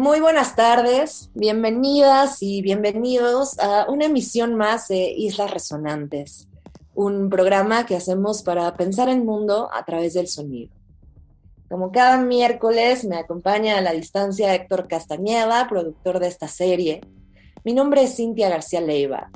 Muy buenas tardes, bienvenidas y bienvenidos a una emisión más de Islas Resonantes, un programa que hacemos para pensar el mundo a través del sonido. Como cada miércoles me acompaña a la distancia Héctor Castañeda, productor de esta serie. Mi nombre es Cintia García Leiva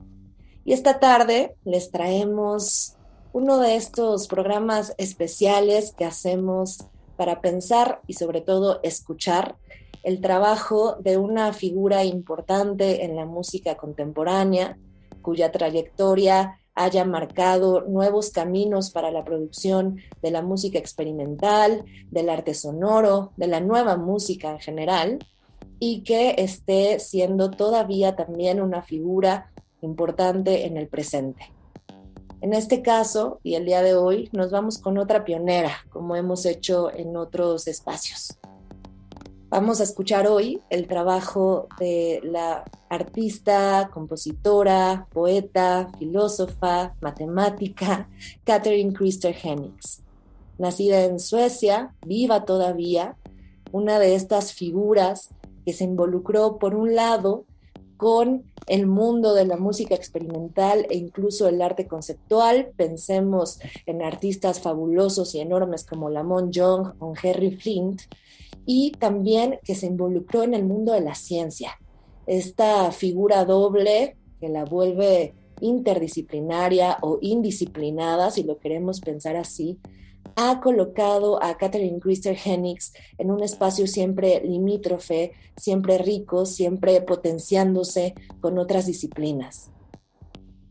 y esta tarde les traemos uno de estos programas especiales que hacemos para pensar y sobre todo escuchar el trabajo de una figura importante en la música contemporánea, cuya trayectoria haya marcado nuevos caminos para la producción de la música experimental, del arte sonoro, de la nueva música en general, y que esté siendo todavía también una figura importante en el presente. En este caso, y el día de hoy, nos vamos con otra pionera, como hemos hecho en otros espacios. Vamos a escuchar hoy el trabajo de la artista, compositora, poeta, filósofa, matemática, Catherine Christer Hennings. Nacida en Suecia, viva todavía, una de estas figuras que se involucró por un lado con el mundo de la música experimental e incluso el arte conceptual. Pensemos en artistas fabulosos y enormes como Lamont Young o Henry Flint, y también que se involucró en el mundo de la ciencia. Esta figura doble que la vuelve interdisciplinaria o indisciplinada, si lo queremos pensar así, ha colocado a Catherine Christer Hennings en un espacio siempre limítrofe, siempre rico, siempre potenciándose con otras disciplinas.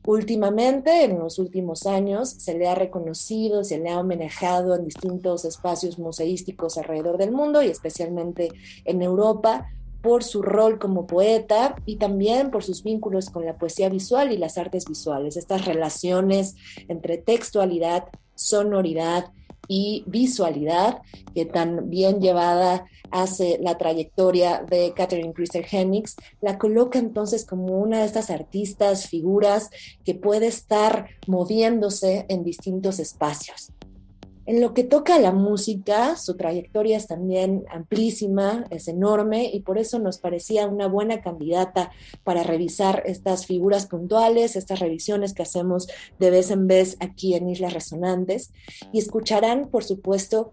Últimamente, en los últimos años, se le ha reconocido, se le ha homenajeado en distintos espacios museísticos alrededor del mundo y especialmente en Europa por su rol como poeta y también por sus vínculos con la poesía visual y las artes visuales, estas relaciones entre textualidad, sonoridad y visualidad que tan bien llevada hace la trayectoria de Catherine Christer Hennings, la coloca entonces como una de estas artistas, figuras que puede estar moviéndose en distintos espacios. En lo que toca a la música, su trayectoria es también amplísima, es enorme y por eso nos parecía una buena candidata para revisar estas figuras puntuales, estas revisiones que hacemos de vez en vez aquí en Islas Resonantes. Y escucharán, por supuesto,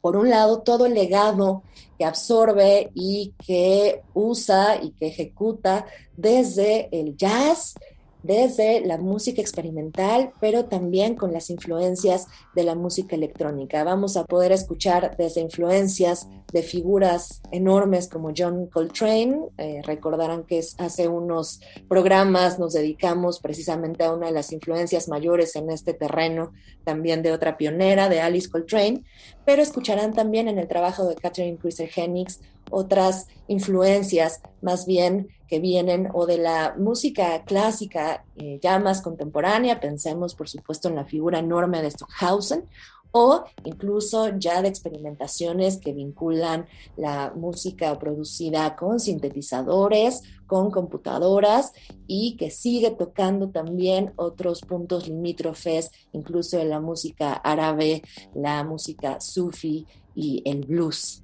por un lado, todo el legado que absorbe y que usa y que ejecuta desde el jazz, desde la música experimental, pero también con las influencias de la música electrónica. Vamos a poder escuchar desde influencias de figuras enormes como John Coltrane. Eh, recordarán que hace unos programas nos dedicamos precisamente a una de las influencias mayores en este terreno, también de otra pionera, de Alice Coltrane, pero escucharán también en el trabajo de Catherine Christer Hennings otras influencias más bien que vienen o de la música clásica eh, ya más contemporánea, pensemos por supuesto en la figura enorme de Stockhausen, o incluso ya de experimentaciones que vinculan la música producida con sintetizadores, con computadoras y que sigue tocando también otros puntos limítrofes, incluso en la música árabe, la música sufi y el blues.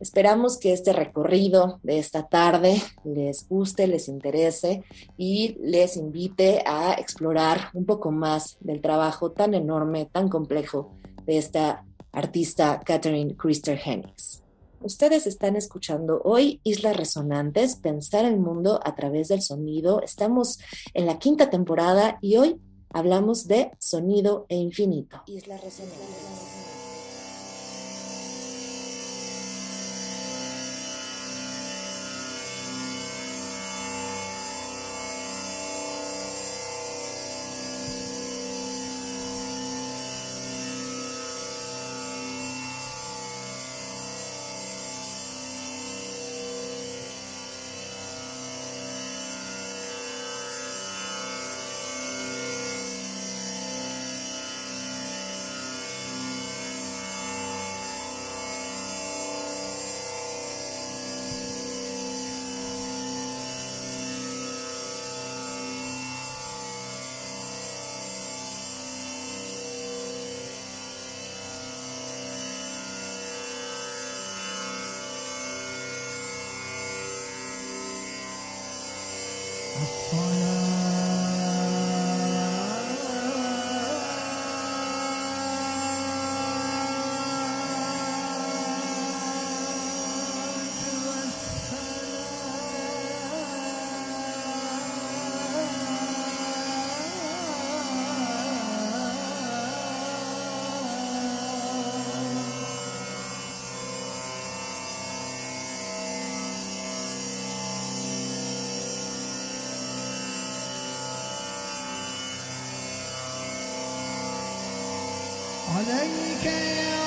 Esperamos que este recorrido de esta tarde les guste, les interese y les invite a explorar un poco más del trabajo tan enorme, tan complejo de esta artista Catherine Christer Hennings. Ustedes están escuchando hoy Islas Resonantes, Pensar el Mundo a través del sonido. Estamos en la quinta temporada y hoy hablamos de sonido e infinito. Islas Resonantes. care.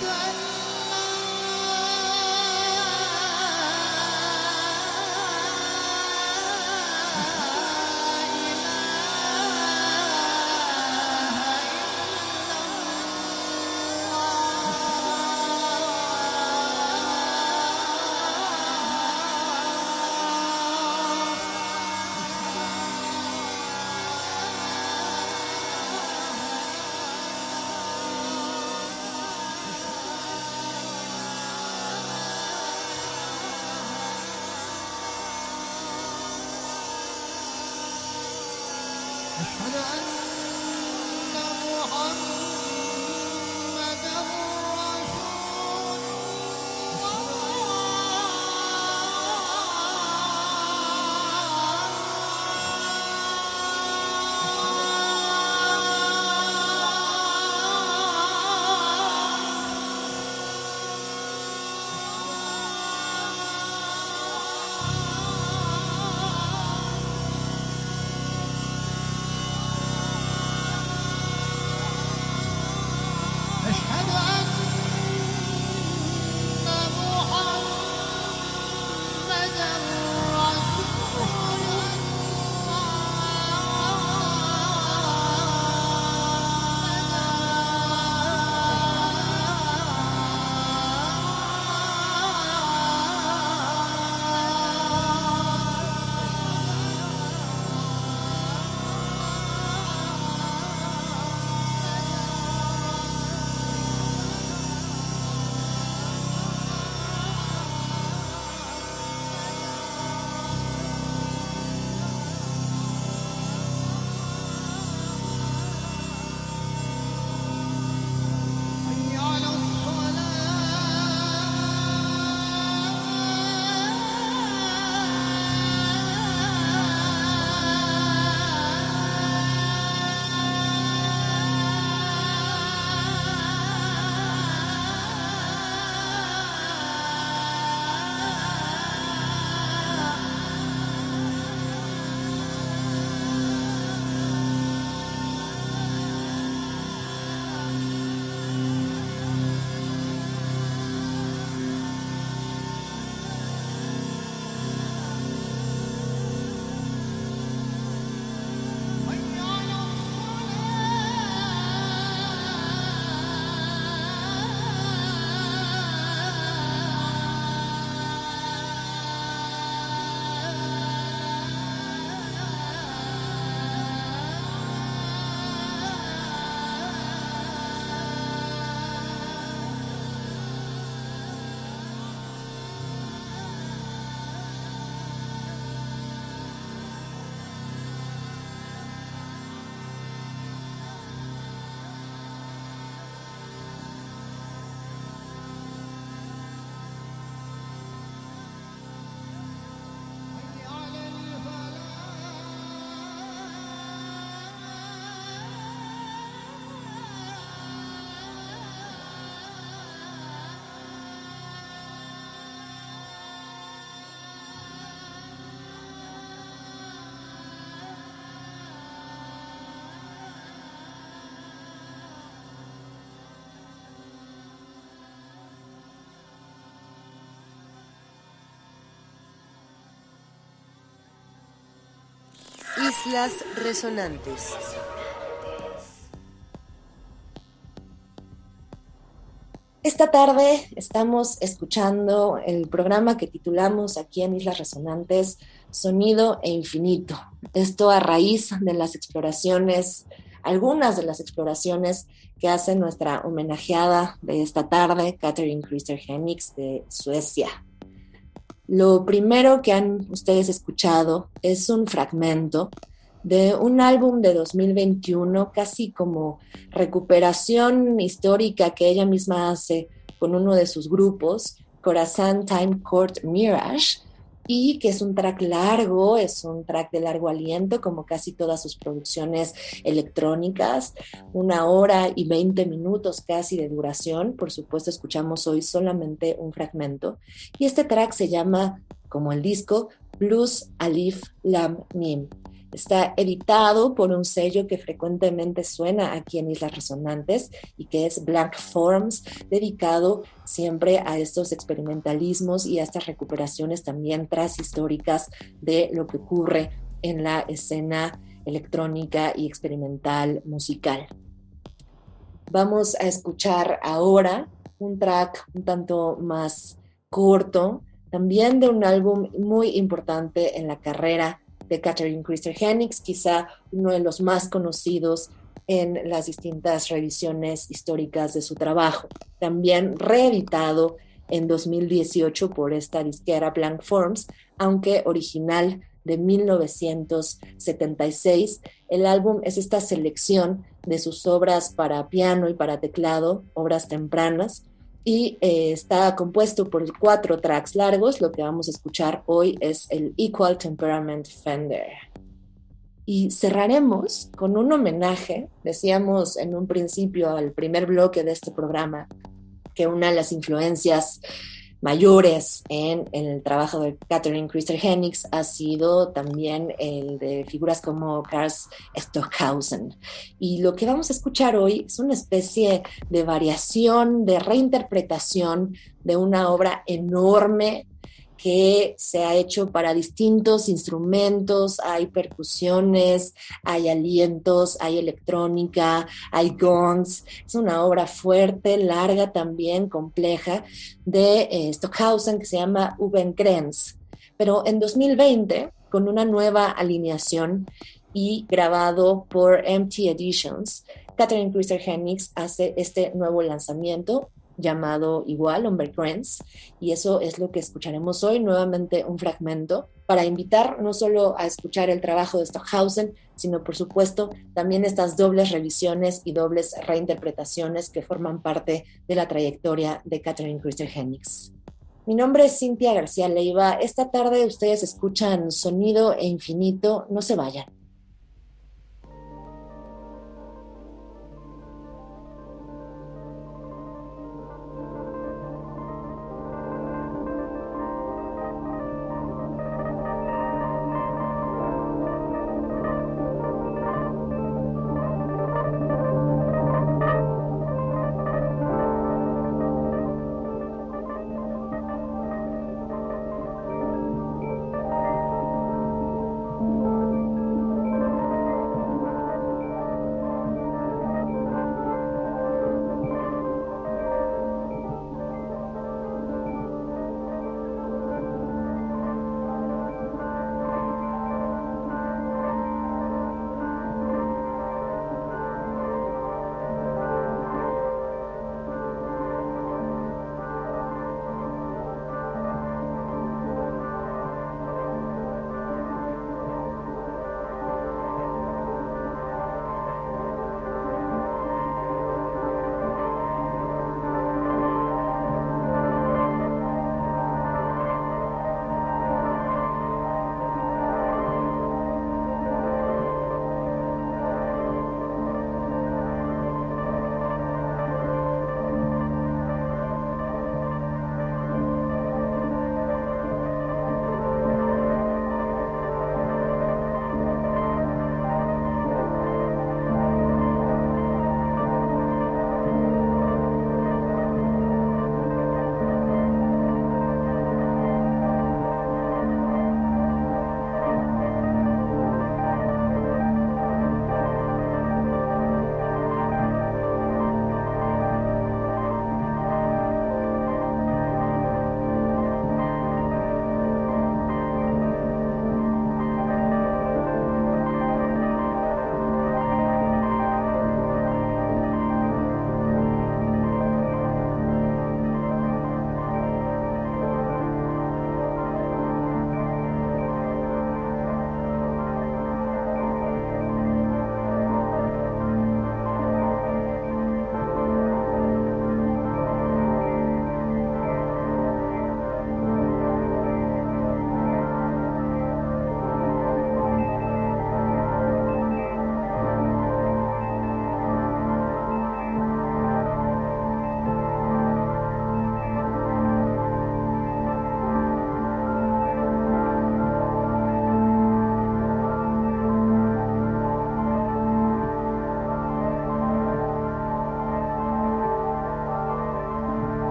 blood. Islas Resonantes. Esta tarde estamos escuchando el programa que titulamos aquí en Islas Resonantes Sonido e Infinito. Esto a raíz de las exploraciones, algunas de las exploraciones que hace nuestra homenajeada de esta tarde, Catherine Christer Henix de Suecia. Lo primero que han ustedes escuchado es un fragmento de un álbum de 2021, casi como recuperación histórica que ella misma hace con uno de sus grupos, Corazon Time Court Mirage, y que es un track largo, es un track de largo aliento, como casi todas sus producciones electrónicas, una hora y 20 minutos casi de duración. Por supuesto, escuchamos hoy solamente un fragmento. Y este track se llama, como el disco, Blues Alif Lam Mim. Está editado por un sello que frecuentemente suena aquí en Islas Resonantes y que es Black Forms, dedicado siempre a estos experimentalismos y a estas recuperaciones también transhistóricas de lo que ocurre en la escena electrónica y experimental musical. Vamos a escuchar ahora un track un tanto más corto, también de un álbum muy importante en la carrera de Catherine Christer Henix, quizá uno de los más conocidos en las distintas revisiones históricas de su trabajo. También reeditado en 2018 por esta disquera Blank Forms, aunque original de 1976. El álbum es esta selección de sus obras para piano y para teclado, obras tempranas, y eh, está compuesto por cuatro tracks largos. Lo que vamos a escuchar hoy es el Equal Temperament Fender. Y cerraremos con un homenaje, decíamos en un principio al primer bloque de este programa, que una de las influencias mayores en, el trabajo de Catherine Christer Henix ha sido también el de figuras como Karl Stockhausen. Y lo que vamos a escuchar hoy es una especie de variación, de reinterpretación de una obra enorme que se ha hecho para distintos instrumentos, hay percusiones, hay alientos, hay electrónica, hay gongs. Es una obra fuerte, larga también, compleja, de eh, Stockhausen que se llama Ubenkrenz. Pero en 2020, con una nueva alineación y grabado por MT Editions, Catherine Christer Henix hace este nuevo lanzamiento llamado igual, Grants, y eso es lo que escucharemos hoy, nuevamente un fragmento, para invitar no solo a escuchar el trabajo de Stockhausen, sino por supuesto también estas dobles revisiones y dobles reinterpretaciones que forman parte de la trayectoria de Catherine Christer Henix. Mi nombre es Cintia García Leiva. Esta tarde ustedes escuchan Sonido e Infinito. No se vayan.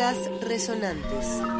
Resonantes.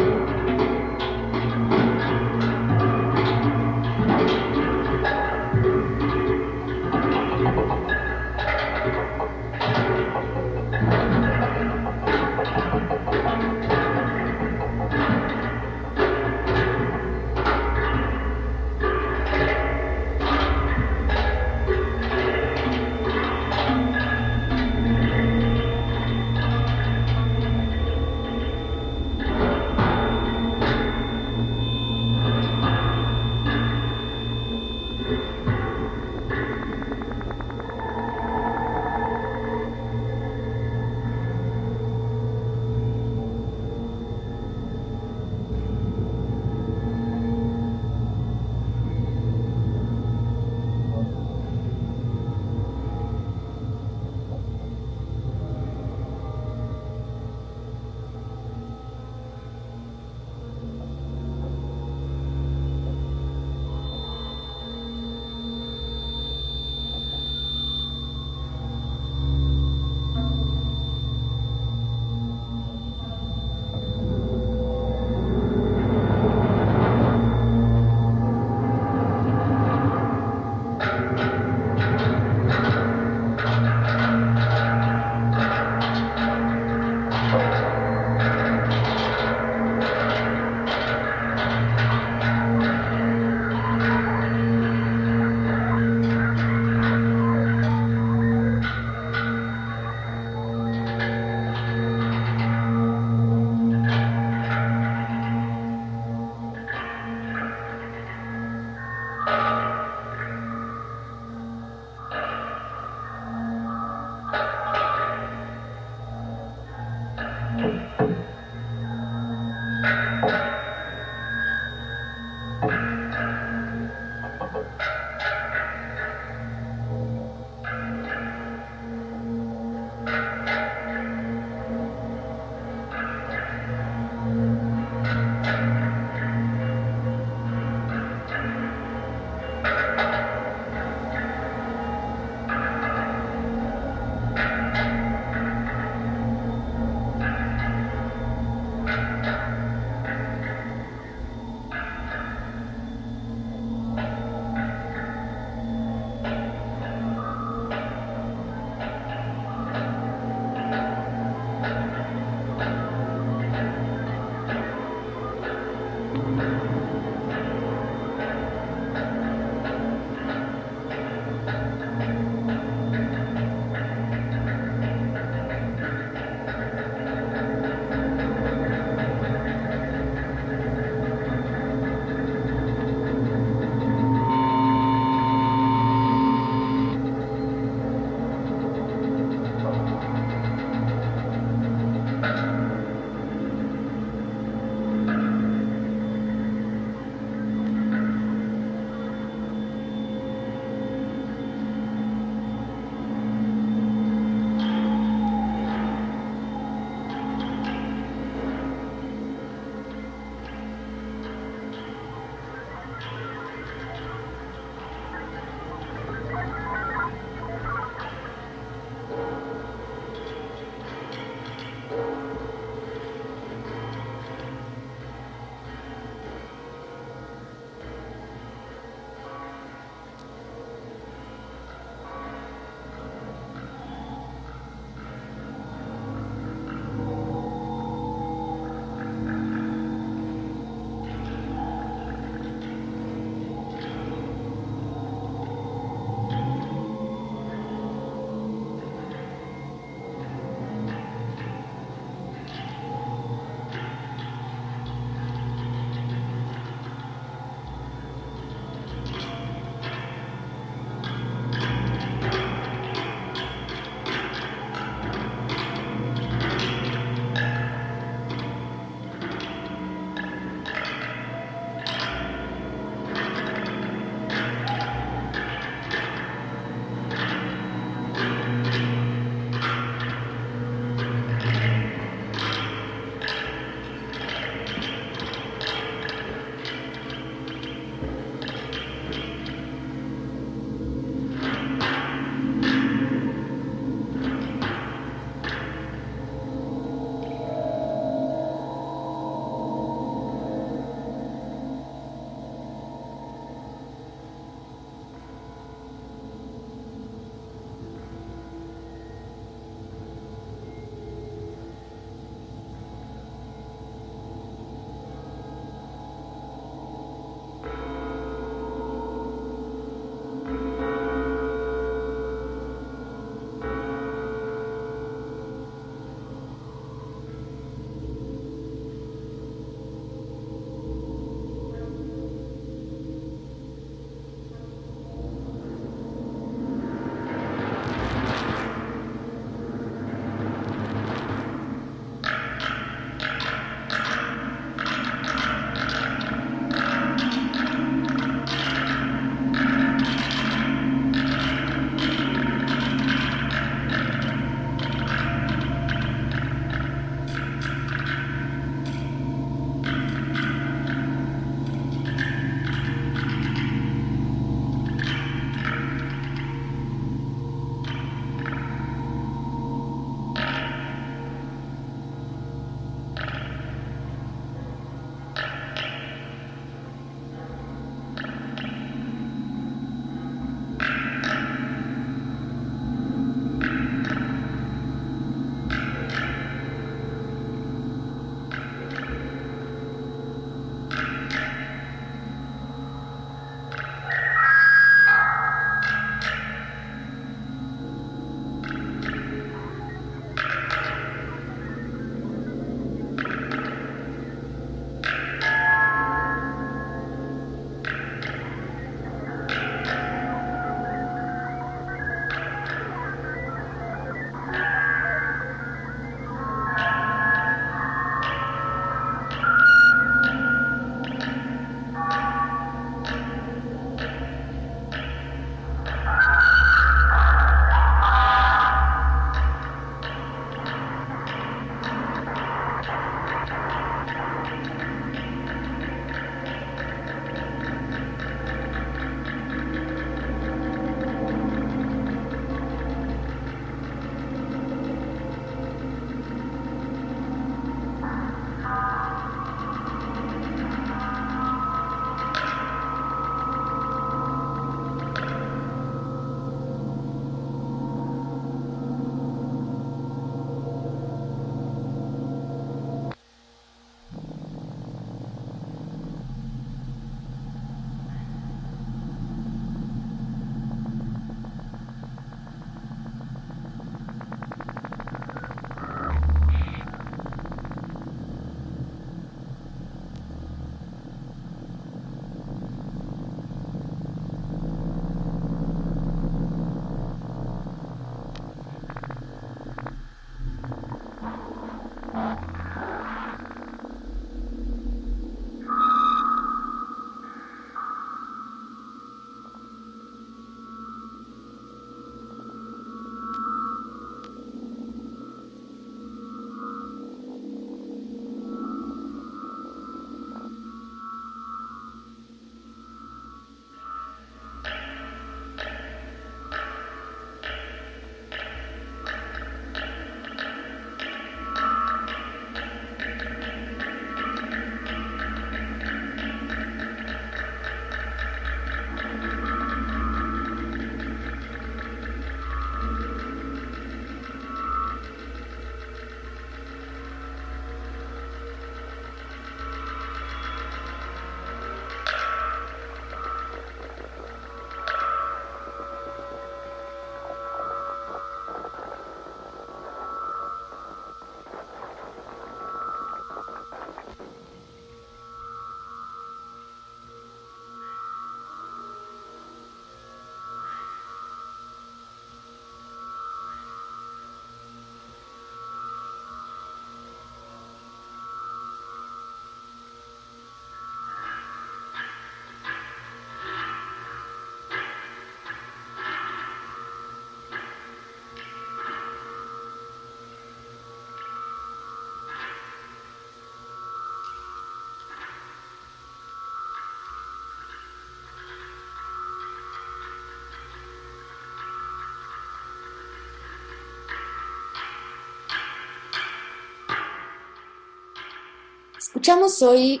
Escuchamos hoy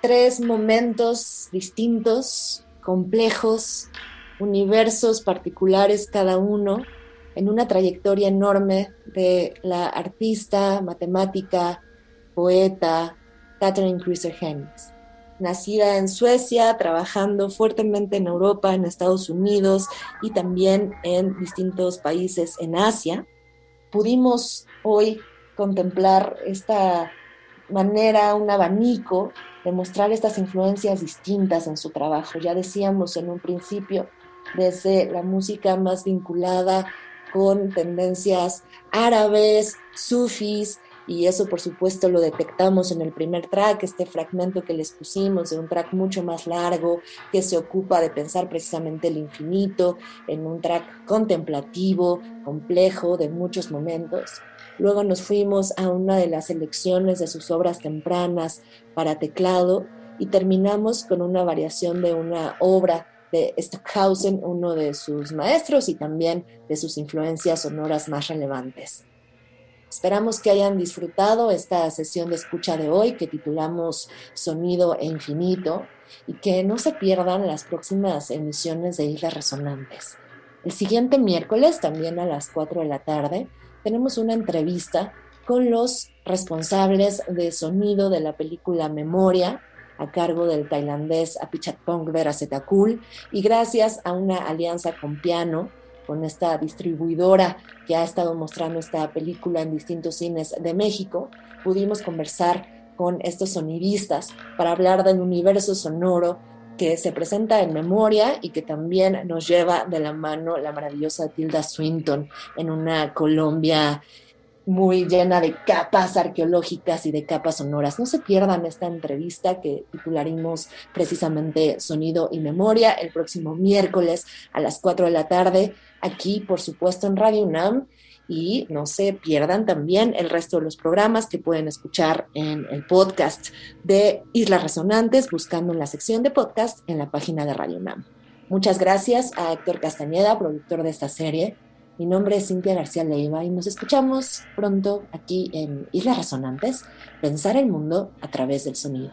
tres momentos distintos, complejos, universos particulares cada uno, en una trayectoria enorme de la artista, matemática, poeta Catherine Cruiser Hennis. Nacida en Suecia, trabajando fuertemente en Europa, en Estados Unidos y también en distintos países en Asia, pudimos hoy contemplar esta manera, un abanico de mostrar estas influencias distintas en su trabajo. Ya decíamos en un principio, desde la música más vinculada con tendencias árabes, sufis, y eso por supuesto lo detectamos en el primer track, este fragmento que les pusimos de un track mucho más largo que se ocupa de pensar precisamente el infinito, en un track contemplativo, complejo, de muchos momentos. Luego nos fuimos a una de las selecciones de sus obras tempranas para teclado y terminamos con una variación de una obra de Stockhausen, uno de sus maestros y también de sus influencias sonoras más relevantes. Esperamos que hayan disfrutado esta sesión de escucha de hoy que titulamos Sonido e Infinito y que no se pierdan las próximas emisiones de Islas Resonantes. El siguiente miércoles, también a las 4 de la tarde, tenemos una entrevista con los responsables de sonido de la película Memoria, a cargo del tailandés Apichatpong Verasetakul, y gracias a una alianza con Piano, con esta distribuidora que ha estado mostrando esta película en distintos cines de México, pudimos conversar con estos sonidistas para hablar del universo sonoro que se presenta en memoria y que también nos lleva de la mano la maravillosa Tilda Swinton en una Colombia muy llena de capas arqueológicas y de capas sonoras. No se pierdan esta entrevista que titularemos precisamente Sonido y Memoria el próximo miércoles a las 4 de la tarde, aquí por supuesto en Radio UNAM. Y no se pierdan también el resto de los programas que pueden escuchar en el podcast de Islas Resonantes, buscando en la sección de podcast en la página de Radio UNAM. Muchas gracias a Héctor Castañeda, productor de esta serie, mi nombre es Cintia García Leiva y nos escuchamos pronto aquí en Islas Resonantes, pensar el mundo a través del sonido.